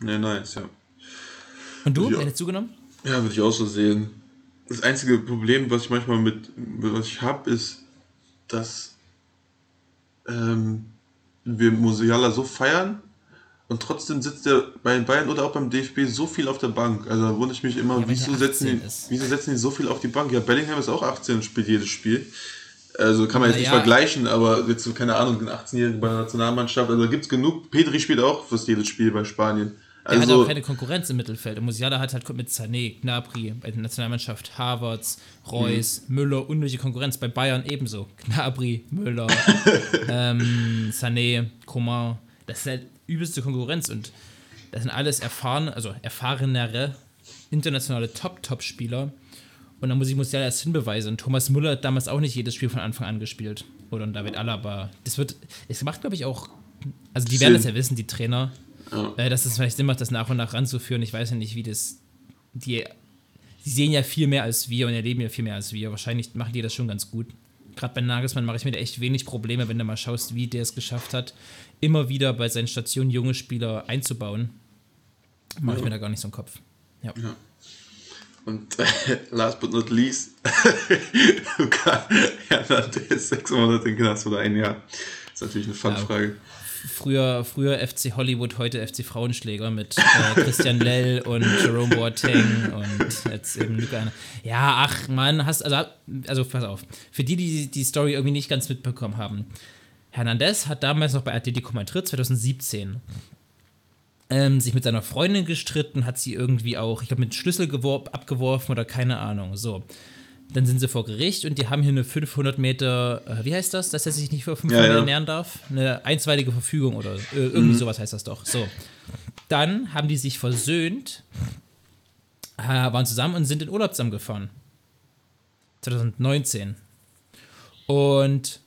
Nee, nice, ja. Und du, hättest du genommen? Ja, würde ich auch so sehen. Das einzige Problem, was ich manchmal mit, was ich habe, ist, dass ähm, wir Musiala so feiern und trotzdem sitzt er bei den Bayern oder auch beim DFB so viel auf der Bank. Also da wundere ich mich immer, Ja, wieso, setzen 18 die, ist. wieso setzen die so viel auf die Bank? Ja, Bellingham ist auch 18 und spielt jedes Spiel. Also kann man jetzt Na nicht ja. vergleichen, aber jetzt, so, keine Ahnung, ein 18-Jährigen bei der Nationalmannschaft, also da gibt es genug. Pedri spielt auch fast jedes Spiel bei Spanien. Der hat Also, auch keine Konkurrenz im Mittelfeld. Und Musiala hat halt mit Sané, Gnabry bei der Nationalmannschaft, Havertz, Reus, Mhm. Müller, unnötige Konkurrenz. Bei Bayern ebenso. Gnabry, Müller, ähm, Sané, Coman. Das ist halt übelste Konkurrenz. Und das sind alles erfahrene, also erfahrenere, internationale Top-Top-Spieler. Und dann muss ich Musiala erst hinbeweisen. Und Thomas Müller hat damals auch nicht jedes Spiel von Anfang an gespielt. Oder David Alaba. Das wird, es macht, glaube ich, auch, also die werden Sinn. das ja wissen, die Trainer. Ja. Äh, dass es vielleicht Sinn macht, das nach und nach ranzuführen. Ich weiß ja nicht, wie das. Die, die sehen ja viel mehr als wir und erleben ja viel mehr als wir. Wahrscheinlich machen die das schon ganz gut. Gerade bei Nagelsmann mache ich mir da echt wenig Probleme, wenn du mal schaust, wie der es geschafft hat, immer wieder bei seinen Stationen junge Spieler einzubauen. Mache ich Ja. mir da gar nicht so einen Kopf. Ja. Und äh, last but not least, Luca Hernandez, sechs Monate in Knast oder ein Jahr. ist natürlich eine Fangfrage. Früher, früher FC Hollywood, heute FC Frauenschläger mit äh, Christian Lell und Jerome Boateng und jetzt eben Luca. Ja, ach man, hast also, also pass auf. Für die, die die Story irgendwie nicht ganz mitbekommen haben. Hernandez hat damals noch bei Atletico Madrid 2017 ähm, sich mit seiner Freundin gestritten, hat sie irgendwie auch, ich glaube, mit Schlüssel gewor- abgeworfen oder keine Ahnung. So. Dann sind sie vor Gericht und die haben hier eine 500 Meter, äh, wie heißt das, dass er sich nicht für 500 Ja, ja. ernähren darf? Eine einstweilige Verfügung oder äh, irgendwie sowas heißt das doch. So. Dann haben die sich versöhnt, äh, waren zusammen und sind in Urlaub zusammengefahren. 2019. Und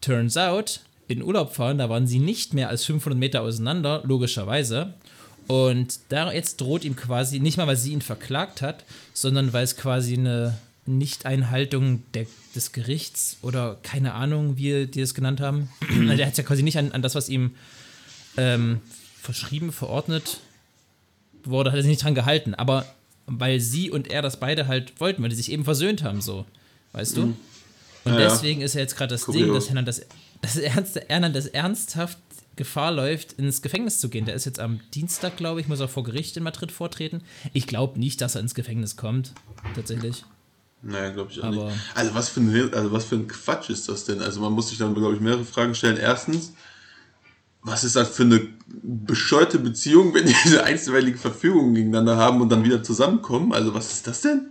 turns out, in Urlaub fahren, da waren sie nicht mehr als 500 Meter auseinander, logischerweise. Und da jetzt droht ihm quasi, nicht mal weil sie ihn verklagt hat, sondern weil es quasi eine Nichteinhaltung der, des Gerichts oder keine Ahnung, wie die es genannt haben. Also Der hat ja quasi nicht an, an das, was ihm ähm, verschrieben, verordnet wurde, hat er sich nicht dran gehalten. Aber weil sie und er das beide halt wollten, weil die sich eben versöhnt haben, so. Weißt du? Und Ja, ja. deswegen ist ja jetzt gerade das Kurios. Ding, dass Hernandez, das ernst, Hernandez ernsthaft Gefahr läuft, ins Gefängnis zu gehen. Der ist jetzt am Dienstag, glaube ich, muss er vor Gericht in Madrid vortreten. Ich glaube nicht, dass er ins Gefängnis kommt. Tatsächlich. Naja, glaube ich auch Aber- nicht. Also was, für ein, also was für ein Quatsch ist das denn? Also man muss sich dann, glaube ich, mehrere Fragen stellen. Erstens, was ist das für eine bescheuerte Beziehung, wenn die eine einstweilige Verfügung gegeneinander haben und dann wieder zusammenkommen? Also was ist das denn?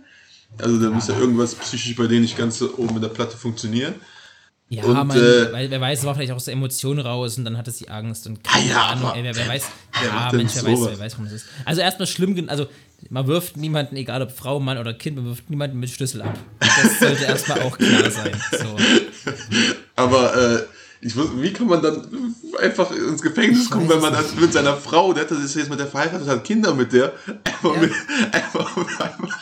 Also da muss ja irgendwas psychisch bei denen nicht ganz so oben in der Platte funktionieren. Ja, Und, man, äh, weil, wer weiß, es war vielleicht auch so Emotionen raus und dann hatte sie Angst und Ah ja, Ahnung, aber ey, wer, wer weiß, ja, Mensch, wer weiß, sowas? wer weiß, warum das ist. Also erstmal schlimm, also man wirft niemanden, egal ob Frau, Mann oder Kind, man wirft niemanden mit Schlüssel ab. Das sollte erstmal auch klar sein. So. Aber äh, ich wus- wie kann man dann einfach ins Gefängnis kommen, wenn man das mit seiner Frau, der hat das jetzt mit der verheiratet, hat Kinder mit der, einfach, Ja. mit, einfach, einfach, einfach,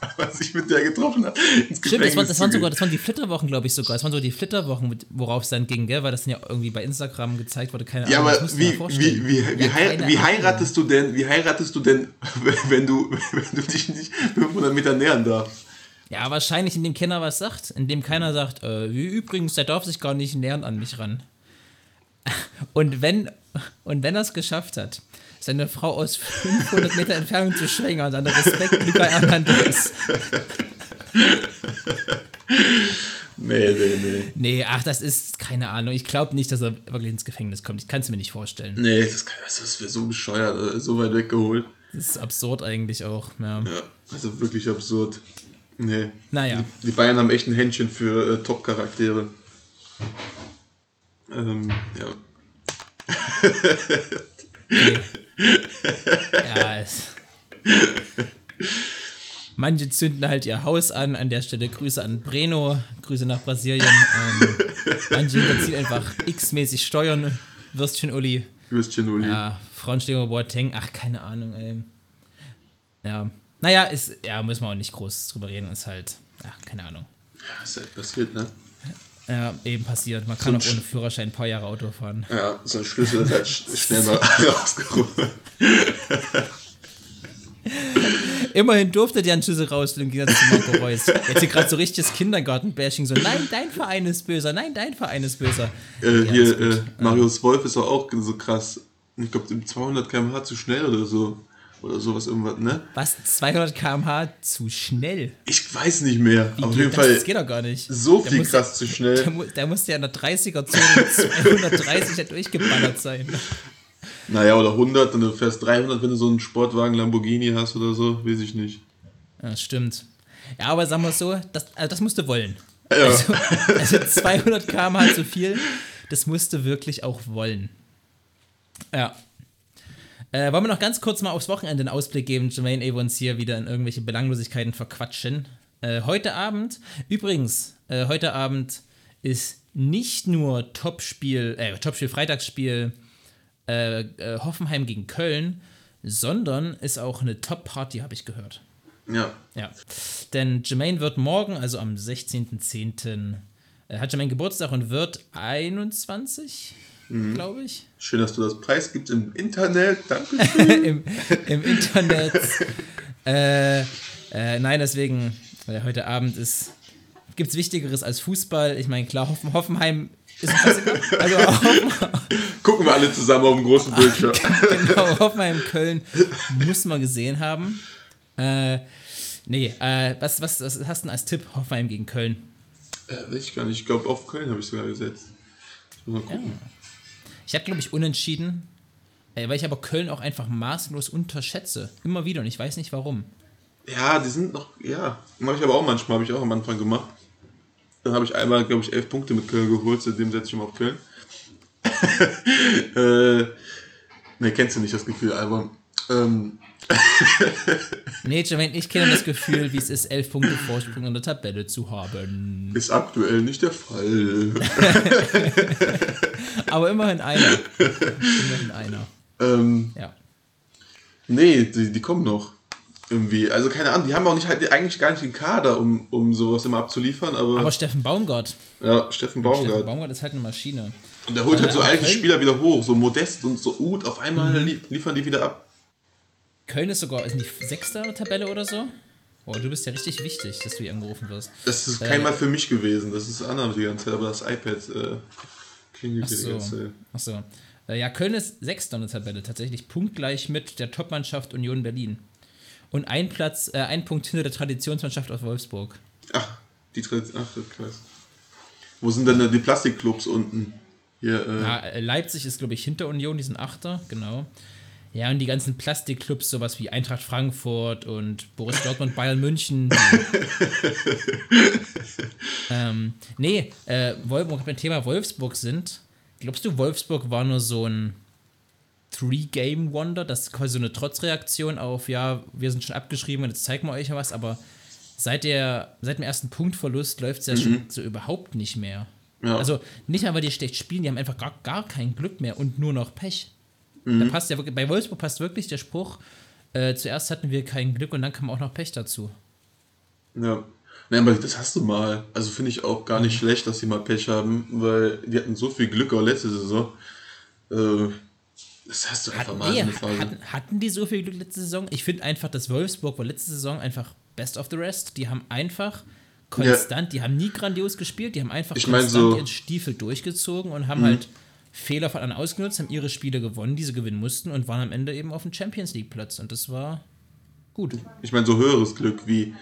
weil man sich mit der getroffen hat, ins Stimmt, das, war, das, waren sogar, das waren die Flitterwochen, glaube ich sogar. Das waren so die Flitterwochen, worauf es dann ging, gell? Weil das dann ja irgendwie bei Instagram gezeigt wurde. Keine Ja, Ahnung, das aber wie, wie, wie, Ja, hei wie heiratest du denn, wie heiratest du denn, wenn du, wenn du dich nicht 500 Meter nähern darfst? Ja, wahrscheinlich, indem keiner was sagt. Indem keiner sagt, äh, wie übrigens, der darf sich gar nicht nähern an mich ran. Und wenn, und wenn er es geschafft hat, seine Frau aus 500 Meter Entfernung zu schwängern, dann Respekt Luca Hernandez. Nee, nee, nee. Nee, ach, das ist keine Ahnung. Ich glaube nicht, dass er wirklich ins Gefängnis kommt. Ich kann es mir nicht vorstellen. Nee, das, kann- das wäre so bescheuert, äh, so weit weggeholt. Das ist absurd eigentlich auch. Ja. Ja, also wirklich absurd. Nee. Naja. Die, die Bayern haben echt ein Händchen für äh, Top-Charaktere. Ähm, ja. Ja, es. Manche zünden halt ihr Haus an. An der Stelle Grüße an Breno, Grüße nach Brasilien. Ähm, manche hinterziehen einfach x-mäßig Steuern. Würstchen Uli. Würstchen Uli. Ja, Frauenschläger Boateng. Ach, keine Ahnung, ey. Ja. Naja, ist, ja, müssen wir auch nicht groß drüber reden. Ist halt, ja, keine Ahnung. Ja, ist halt passiert, ne? Ja, eben passiert. Man kann auch Zum ohne Führerschein ein paar Jahre Auto fahren. Ja, so ein Schlüssel ist halt sch- schnell mal rausgeholt. Immerhin durfte der einen Schlüssel rausholen im Gegensatz zu Marco Reus. Jetzt hier gerade so richtiges Kindergarten-Bashing. So, nein, dein Verein ist böser. Nein, dein Verein ist böser. Äh, Ja, hier, äh, Marius Wolf ist auch, auch so krass. Ich glaube, 200 km/h zu schnell oder so. Oder sowas, irgendwas, ne? Was? 200 km/h zu schnell? Ich weiß nicht mehr. Wie Auf jeden das? Fall Das geht doch gar nicht. so Der viel muss- krass zu schnell. mu der musste ja in der 30er-Zone mit 230 ja durchgeballert sein. Naja, oder 100, und du fährst 300, wenn du so einen Sportwagen Lamborghini hast oder so, weiß ich nicht. Ja, stimmt. Ja, aber sagen wir es so, das, also das musst du wollen. Ja, Also, also 200 km/h zu viel, das musst du wirklich auch wollen. Ja. Äh, wollen wir noch ganz kurz mal aufs Wochenende einen Ausblick geben, Jermaine Evans hier wieder in irgendwelche Belanglosigkeiten verquatschen. Äh, heute Abend, übrigens, äh, heute Abend ist nicht nur Topspiel, äh, Topspiel, Freitagsspiel äh, äh, Hoffenheim gegen Köln, sondern ist auch eine Top-Party, habe ich gehört. Ja. Ja. Denn Jermaine wird morgen, also am 16.10., äh, hat Jermaine Geburtstag und wird 21, glaube ich. Schön, dass du das Preis gibst im Internet. Danke. Im, Im Internet. äh, äh, nein, deswegen, weil heute Abend ist, gibt es Wichtigeres als Fußball. Ich meine, klar, Hoffen, Hoffenheim ist ein Klassiker. Also Gucken wir alle zusammen auf dem großen Bildschirm. genau, Hoffenheim Köln muss man gesehen haben. Äh, nee, äh, was, was, was hast du denn als Tipp? Hoffenheim gegen Köln. äh, weiß ich gar nicht. Ich glaube, auf Köln habe ich sogar gesetzt. Ich muss mal gucken. Ich habe, glaube ich, unentschieden, äh, weil ich aber Köln auch einfach maßlos unterschätze. Immer wieder und ich weiß nicht warum. Ja, die sind noch, ja. Habe ich aber auch manchmal, habe ich auch am Anfang gemacht. Dann habe ich einmal, glaube ich, elf Punkte mit Köln geholt, seitdem setze ich immer auf Köln. äh, ne, kennst du nicht das Gefühl, Albon. Ähm, Nee, Jermaine, ich kenne das Gefühl, wie es ist, elf Punkte Vorsprung in der Tabelle zu haben. ist aktuell nicht der Fall. Aber immerhin einer. Immerhin einer. ähm, Ja. nee, die, die kommen noch. Irgendwie. Also keine Ahnung, die haben auch nicht halt eigentlich gar nicht den Kader, um, um sowas immer abzuliefern, aber, Aber Steffen Baumgart. ja, Steffen Baumgart. Steffen Baumgart ist halt eine Maschine. Und der holt halt so Ja, alte Spieler wieder hoch, so Modest und so Ud, auf einmal lie liefern die wieder ab. Köln ist sogar, ist nicht Sechster in der Tabelle oder so? Oh, du bist ja richtig wichtig, dass du hier angerufen wirst. Das ist Äh, kein Mal für mich gewesen, das ist Anna die ganze Zeit, aber das iPad äh, klingelt hier die so. ganze Zeit. Achso. Äh, ja, Köln ist Sechster in der Tabelle, tatsächlich punktgleich mit der Topmannschaft Union Berlin. Und ein Platz, äh, ein Punkt hinter der Traditionsmannschaft aus Wolfsburg. Ach, die Tradition, ach, das krass. Wo sind denn da die Plastikclubs unten? Hier, äh, Ja, äh, Leipzig ist, glaube ich, hinter Union, die sind Achter, genau. Ja, und die ganzen Plastikclubs, sowas wie Eintracht Frankfurt und Boris Dortmund, Bayern München. ähm, nee, äh, Wolf- wo wir beim Thema Wolfsburg sind, glaubst du, Wolfsburg war nur so ein Three-Game-Wonder? Das ist quasi so eine Trotzreaktion auf, ja, wir sind schon abgeschrieben und jetzt zeigen wir euch ja was, aber seit, der, seit dem ersten Punktverlust läuft es ja schon so überhaupt nicht mehr. ja. Also nicht mal, weil die schlecht spielen, die haben einfach gar, gar kein Glück mehr und nur noch Pech. Da passt ja wirklich, bei Wolfsburg passt wirklich der Spruch, äh, zuerst hatten wir kein Glück und dann kam auch noch Pech dazu. Ja. Nein, aber das hast du mal. Also finde ich auch gar Mhm. nicht schlecht, dass sie mal Pech haben, weil die hatten so viel Glück auch letzte Saison. Äh, das hast du einfach Hatten, mal nee, eine Phase. hatten, hatten die so viel Glück letzte Saison? Ich finde einfach, dass Wolfsburg war letzte Saison einfach best of the rest. Die haben einfach konstant, die haben nie grandios gespielt, die haben einfach Ich konstant so- Mhm. ihren Stiefel durchgezogen und haben halt Fehler von anderen ausgenutzt, haben ihre Spiele gewonnen, die sie gewinnen mussten und waren am Ende eben auf dem Champions League Platz und das war gut. Ich meine, so höheres Glück wie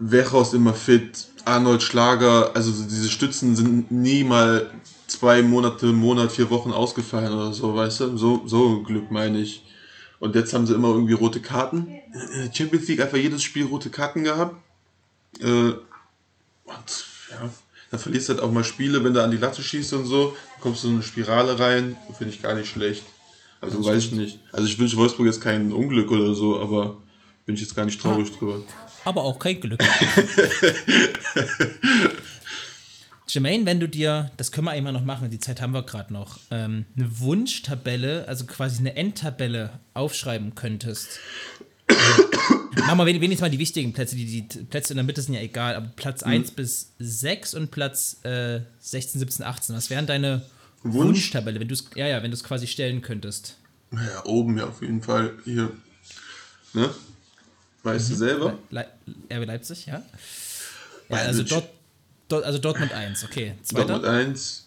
Wechhaus immer fit, Arnold Schlager, also so diese Stützen sind nie mal zwei Monate, Monat, vier Wochen ausgefallen oder so, weißt du? So, so Glück meine ich. Und jetzt haben sie immer irgendwie rote Karten. Der Champions League einfach jedes Spiel rote Karten gehabt. Äh, und ja, dann verlierst du halt auch mal Spiele, wenn du an die Latte schießt und so, dann kommst du in eine Spirale rein, finde ich gar nicht schlecht. Also weiß ich nicht. Also ich wünsche Wolfsburg jetzt kein Unglück oder so, aber bin ich jetzt gar nicht traurig drüber. aber auch kein Glück. Jermaine, wenn du dir, das können wir einmal noch machen, die Zeit haben wir gerade noch, ähm, eine Wunschtabelle, also quasi eine Endtabelle aufschreiben könntest. Machen wir wen- wenigstens mal die wichtigen Plätze. Die, die Plätze in der Mitte sind ja egal, aber Platz 1 bis 6 und Platz äh, 16, 17, 18. Was wären deine Wunsch? Wunschtabelle, wenn du es ja, ja, wenn du es quasi stellen könntest? Ja, oben ja auf jeden Fall hier. Ne? Weißt du selber? Le RB Leipzig, ja? Ja, also dort, dort, also Dortmund 1, okay. Zweiter? Dortmund 1.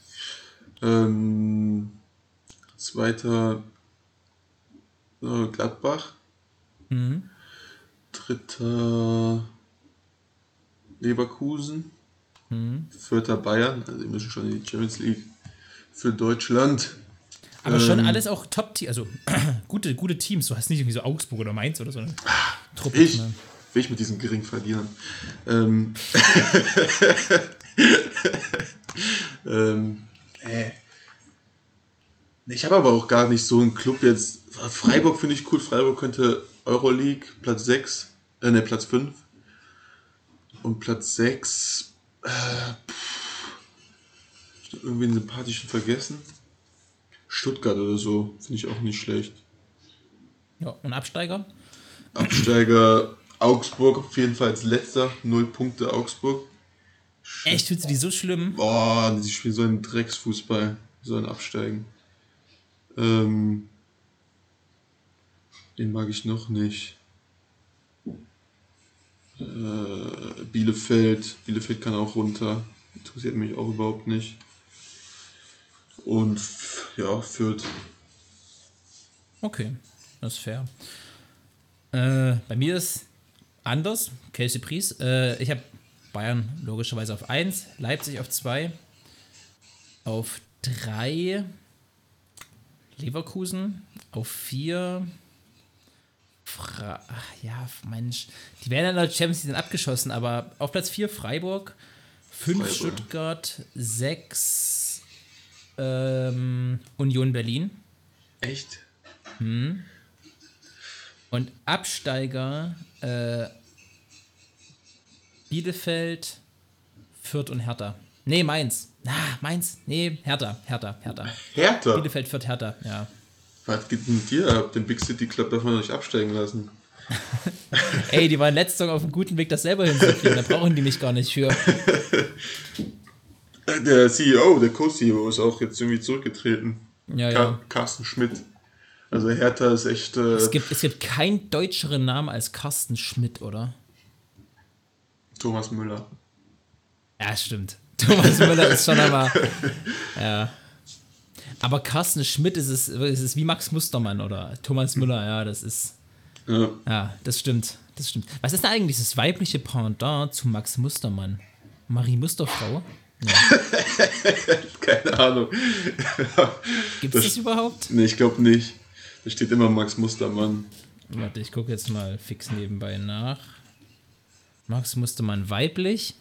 Ähm, zweiter äh, Gladbach. Mhm. Dritter Leverkusen. Mhm. Vierter Bayern. Also wir müssen schon in die Champions League für Deutschland. Aber schon Ähm, alles auch Top-Teams, also gute, gute Teams. Du hast nicht irgendwie so Augsburg oder Mainz oder so eine Truppe. Ich ne? will ich mit diesen geringen Verlierern. Ähm, ähm, äh. Ich habe aber auch gar nicht so einen Club jetzt. Freiburg finde ich cool. Freiburg könnte Euroleague Platz 6, äh, ne, Platz 5. Und Platz 6. Äh, pff, irgendwie einen sympathischen vergessen. Stuttgart oder so. Finde ich auch nicht schlecht. Ja, und Absteiger? Absteiger Augsburg auf jeden Fall als letzter. Null Punkte Augsburg. Echt, findest du die so schlimm? Boah, die spielen so einen Drecksfußball. Die sollen absteigen. Ähm, den mag ich noch nicht. Äh, Bielefeld. Bielefeld kann auch runter. Interessiert mich auch überhaupt nicht. Und ja, Fürth. Okay, das ist fair. Äh, bei mir ist anders. Casey Pries. Äh, ich habe Bayern logischerweise auf 1, Leipzig auf 2, auf 3 Leverkusen, auf 4 Fra Ach, ja, Mensch, die werden in der Champions League dann abgeschossen, aber auf Platz 4 Freiburg, 5 Freiburg. Stuttgart, 6 ähm, Union Berlin. Echt? Und Absteiger äh, Bielefeld, Fürth und Hertha. Nee, Mainz. Ah, Mainz. Nee, Hertha, Hertha, Hertha. Hertha? Bielefeld, Fürth, Hertha, ja. Was geht denn dir ab? Den Big City Club darf man nicht absteigen lassen. Ey, die waren letzte Saison auf einem guten Weg, das selber hinzukriegen. Da brauchen die mich gar nicht für. Der CEO, der Co-CEO ist auch jetzt irgendwie zurückgetreten. Ja, Ka ja. Carsten Schmidt. Also Hertha ist echt. Äh, Es gibt, es gibt keinen deutscheren Namen als Carsten Schmidt, oder? Thomas Müller. Ja, stimmt. Thomas Müller ist schon einmal. Ja. Aber Carsten Schmidt ist es, ist es wie Max Mustermann oder Thomas Müller, ja, das ist. Ja. Ja, das stimmt. Das stimmt. Was ist denn eigentlich das weibliche Pendant zu Max Mustermann? Marie Musterfrau? Keine Ahnung. Gibt es das überhaupt? Nee, ich glaube nicht. Da steht immer Max Mustermann. Warte, ich gucke jetzt mal fix nebenbei nach. Max Mustermann weiblich.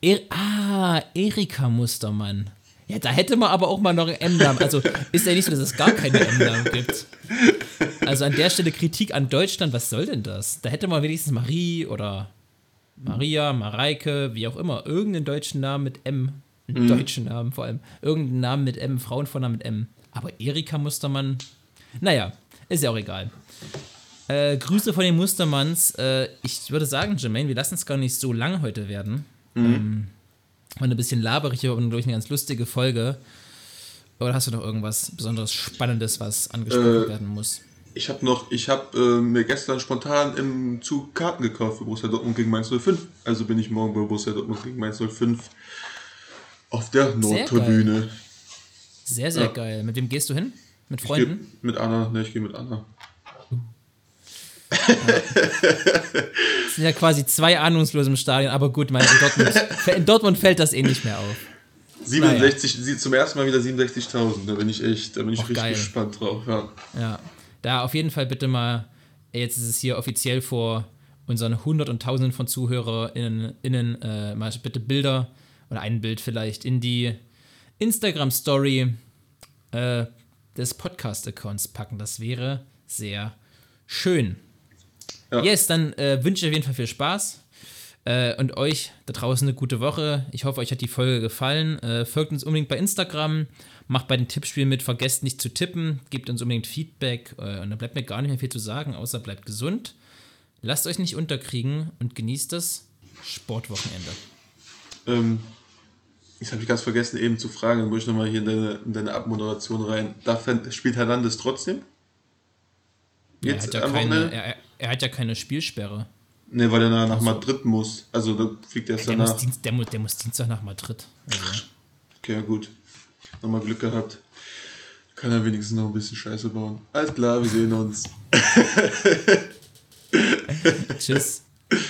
Er ah, Erika Mustermann. Ja, da hätte man aber auch mal noch einen M-Namen. Also ist ja nicht so, dass es gar keine M-Namen gibt. Also an der Stelle Kritik an Deutschland, was soll denn das? Da hätte man wenigstens Marie oder Maria, Mareike, wie auch immer, irgendeinen deutschen Namen mit M. Einen deutschen Namen vor allem. Irgendeinen Namen mit M, Frauenvornamen mit M. Aber Erika Mustermann, naja, ist ja auch egal. Äh, Grüße von den Mustermanns. Äh, ich würde sagen, Jermaine, wir lassen es gar nicht so lang heute werden. Ähm, war eine bisschen laberig, aber glaube ich eine ganz lustige Folge. Oder hast du noch irgendwas besonders Spannendes, was angesprochen Äh, werden muss? Ich habe noch, ich habe äh, mir gestern spontan im Zug Karten gekauft für Borussia Dortmund gegen Mainz 05. Also bin ich morgen bei Borussia Dortmund gegen Mainz 05 auf der Nordtribüne. Sehr, sehr geil. Mit wem gehst du hin? Mit Ich geh Freunden? mit Anna, ne, ich gehe mit Anna. Das sind ja quasi zwei Ahnungslose im Stadion, aber gut, mein, in, Dortmund, in Dortmund fällt das eh nicht mehr auf. 67, sie zum ersten Mal wieder 67.000. Da bin ich echt, da bin ich Och, richtig geil. gespannt drauf. Ja. Ja, da auf jeden Fall bitte mal, jetzt ist es hier offiziell vor unseren Hundert und Tausenden von ZuhörerInnen innen, äh, mal bitte Bilder oder ein Bild vielleicht in die Instagram-Story äh, des Podcast-Accounts packen. Das wäre sehr schön. Ja. Yes, dann äh, wünsche ich auf jeden Fall viel Spaß. Äh, und euch da draußen eine gute Woche. Ich hoffe, euch hat die Folge gefallen. Äh, folgt uns unbedingt bei Instagram. Macht bei den Tippspielen mit. Vergesst nicht zu tippen. Gebt uns unbedingt Feedback. Äh, und dann bleibt mir gar nicht mehr viel zu sagen, außer bleibt gesund. Lasst euch nicht unterkriegen und genießt das Sportwochenende. Ähm, ich habe ich ganz vergessen eben zu fragen, dann muss ich nochmal hier in deine, in deine Abmoderation rein. Darf, spielt Hernandez trotzdem? Er Jetzt hat, ja keine, Wochenende? er, er hat ja keine Spielsperre. Ne, weil er nach, nach Madrid muss. Also da fliegt er erst Der muss, danach. Dienst, der, muss, der muss Dienstag nach Madrid. Also, Okay, ja gut. Nochmal Glück gehabt. Kann er wenigstens noch ein bisschen Scheiße bauen. Alles klar, wir sehen uns. tschüss.